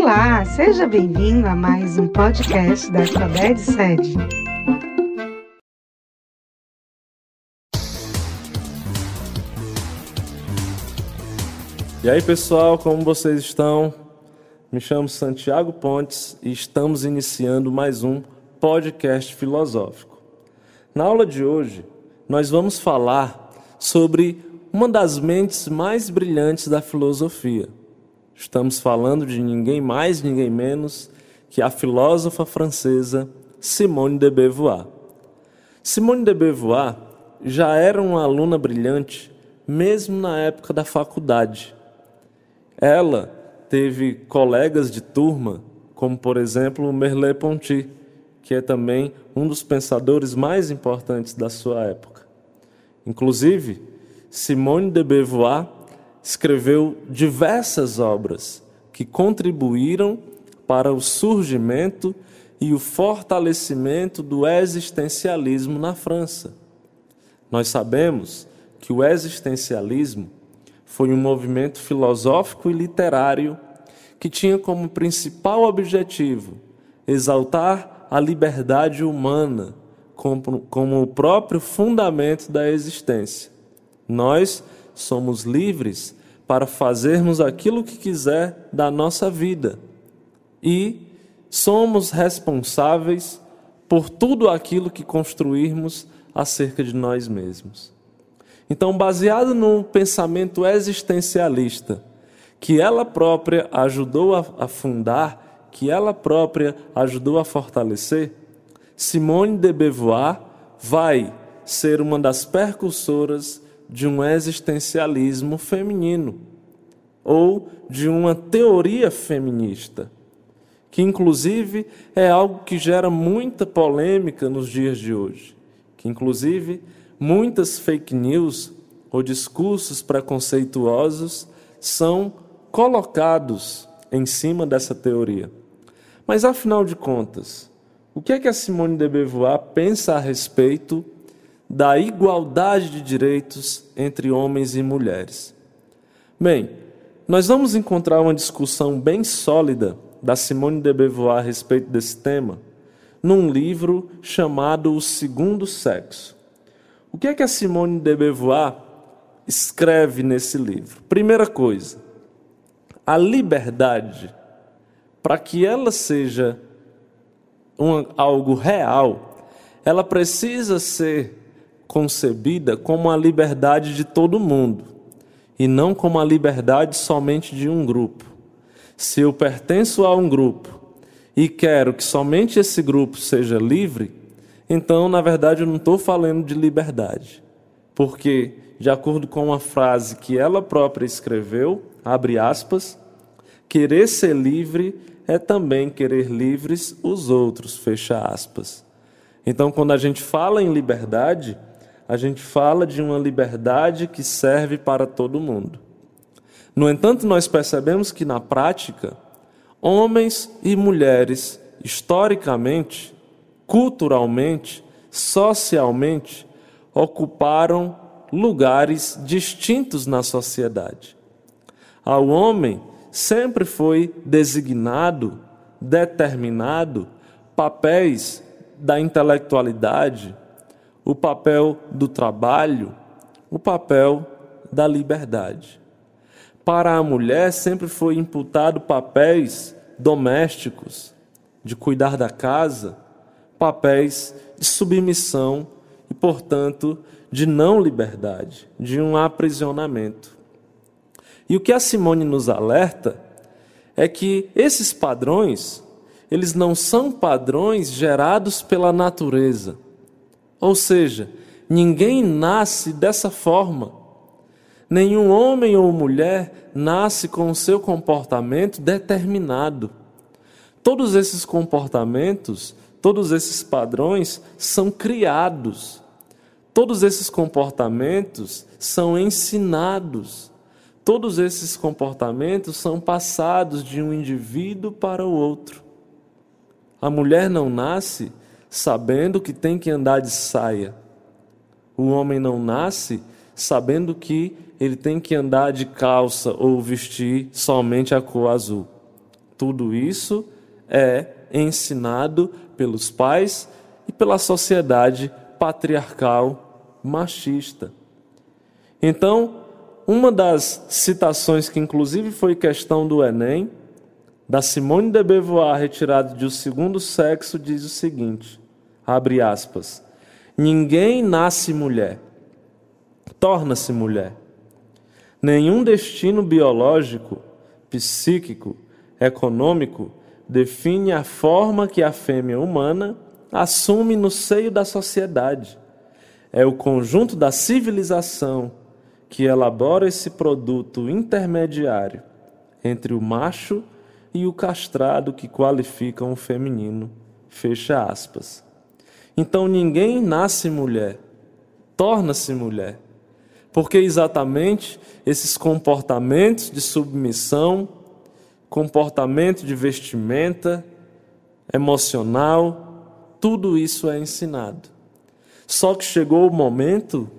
Olá, seja bem-vindo a mais um podcast da Sabed Sede. E aí, pessoal, como vocês estão? Me chamo Santiago Pontes e estamos iniciando mais um podcast filosófico. Na aula de hoje, nós vamos falar sobre uma das mentes mais brilhantes da filosofia. Estamos falando de ninguém mais, ninguém menos que a filósofa francesa Simone de Beauvoir. Simone de Beauvoir já era uma aluna brilhante, mesmo na época da faculdade. Ela teve colegas de turma, como por exemplo Merleau-Ponty, que é também um dos pensadores mais importantes da sua época. Inclusive, Simone de Beauvoir escreveu diversas obras que contribuíram para o surgimento e o fortalecimento do existencialismo na França. Nós sabemos que o existencialismo foi um movimento filosófico e literário que tinha como principal objetivo exaltar a liberdade humana como, como o próprio fundamento da existência. Nós somos livres para fazermos aquilo que quiser da nossa vida e somos responsáveis por tudo aquilo que construirmos acerca de nós mesmos. Então, baseado no pensamento existencialista, que ela própria ajudou a fundar, que ela própria ajudou a fortalecer, Simone de Beauvoir vai ser uma das percussoras de um existencialismo feminino ou de uma teoria feminista, que inclusive é algo que gera muita polêmica nos dias de hoje, que inclusive muitas fake news ou discursos preconceituosos são colocados em cima dessa teoria. Mas afinal de contas, o que é que a Simone de Beauvoir pensa a respeito da igualdade de direitos entre homens e mulheres? Bem, nós vamos encontrar uma discussão bem sólida da Simone de Beauvoir a respeito desse tema num livro chamado O Segundo Sexo. O que é que a Simone de Beauvoir escreve nesse livro? Primeira coisa, a liberdade, para que ela seja um, algo real, ela precisa ser concebida como a liberdade de todo mundo e não como a liberdade somente de um grupo. Se eu pertenço a um grupo e quero que somente esse grupo seja livre, então, na verdade, eu não estou falando de liberdade. Porque, de acordo com uma frase que ela própria escreveu, abre aspas, querer ser livre é também querer livres os outros, fecha aspas. Então, quando a gente fala em liberdade, a gente fala de uma liberdade que serve para todo mundo. No entanto, nós percebemos que na prática, homens e mulheres, historicamente, culturalmente, socialmente, ocuparam lugares distintos na sociedade. Ao homem sempre foi designado, determinado papéis da intelectualidade, o papel do trabalho, o papel da liberdade. Para a mulher sempre foi imputado papéis domésticos, de cuidar da casa, papéis de submissão e, portanto, de não liberdade, de um aprisionamento. E o que a Simone nos alerta é que esses padrões, eles não são padrões gerados pela natureza ou seja, ninguém nasce dessa forma. Nenhum homem ou mulher nasce com o seu comportamento determinado. Todos esses comportamentos, todos esses padrões são criados. Todos esses comportamentos são ensinados. Todos esses comportamentos são passados de um indivíduo para o outro. A mulher não nasce sabendo que tem que andar de saia. O homem não nasce sabendo que ele tem que andar de calça ou vestir somente a cor azul. Tudo isso é ensinado pelos pais e pela sociedade patriarcal machista. Então, uma das citações que inclusive foi questão do Enem, da Simone de Beauvoir, retirada de O Segundo Sexo, diz o seguinte: abre aspas. Ninguém nasce mulher, torna-se mulher. Nenhum destino biológico, psíquico, econômico define a forma que a fêmea humana assume no seio da sociedade. É o conjunto da civilização que elabora esse produto intermediário entre o macho e o castrado que qualificam o feminino. Fecha aspas. Então ninguém nasce mulher, torna-se mulher. Porque exatamente esses comportamentos de submissão, comportamento de vestimenta, emocional, tudo isso é ensinado. Só que chegou o momento,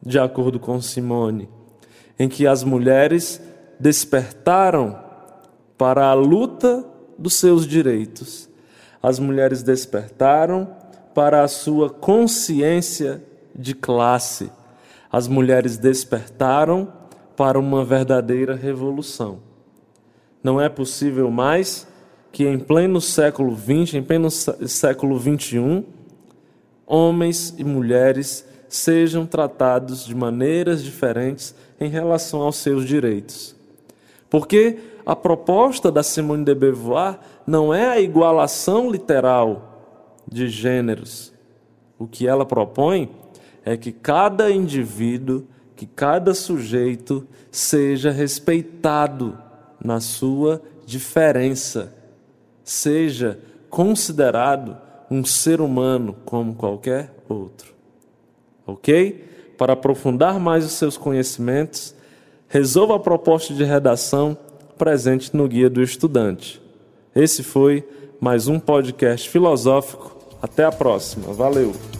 de acordo com Simone, em que as mulheres despertaram para a luta dos seus direitos. As mulheres despertaram para a sua consciência de classe. As mulheres despertaram para uma verdadeira revolução. Não é possível mais que em pleno século XX, em pleno século XXI, homens e mulheres sejam tratados de maneiras diferentes em relação aos seus direitos. Porque a proposta da Simone de Beauvoir não é a igualação literal de gêneros. O que ela propõe é que cada indivíduo, que cada sujeito seja respeitado na sua diferença, seja considerado um ser humano como qualquer outro. Ok? Para aprofundar mais os seus conhecimentos, resolva a proposta de redação presente no Guia do Estudante. Esse foi mais um podcast filosófico até a próxima. Valeu!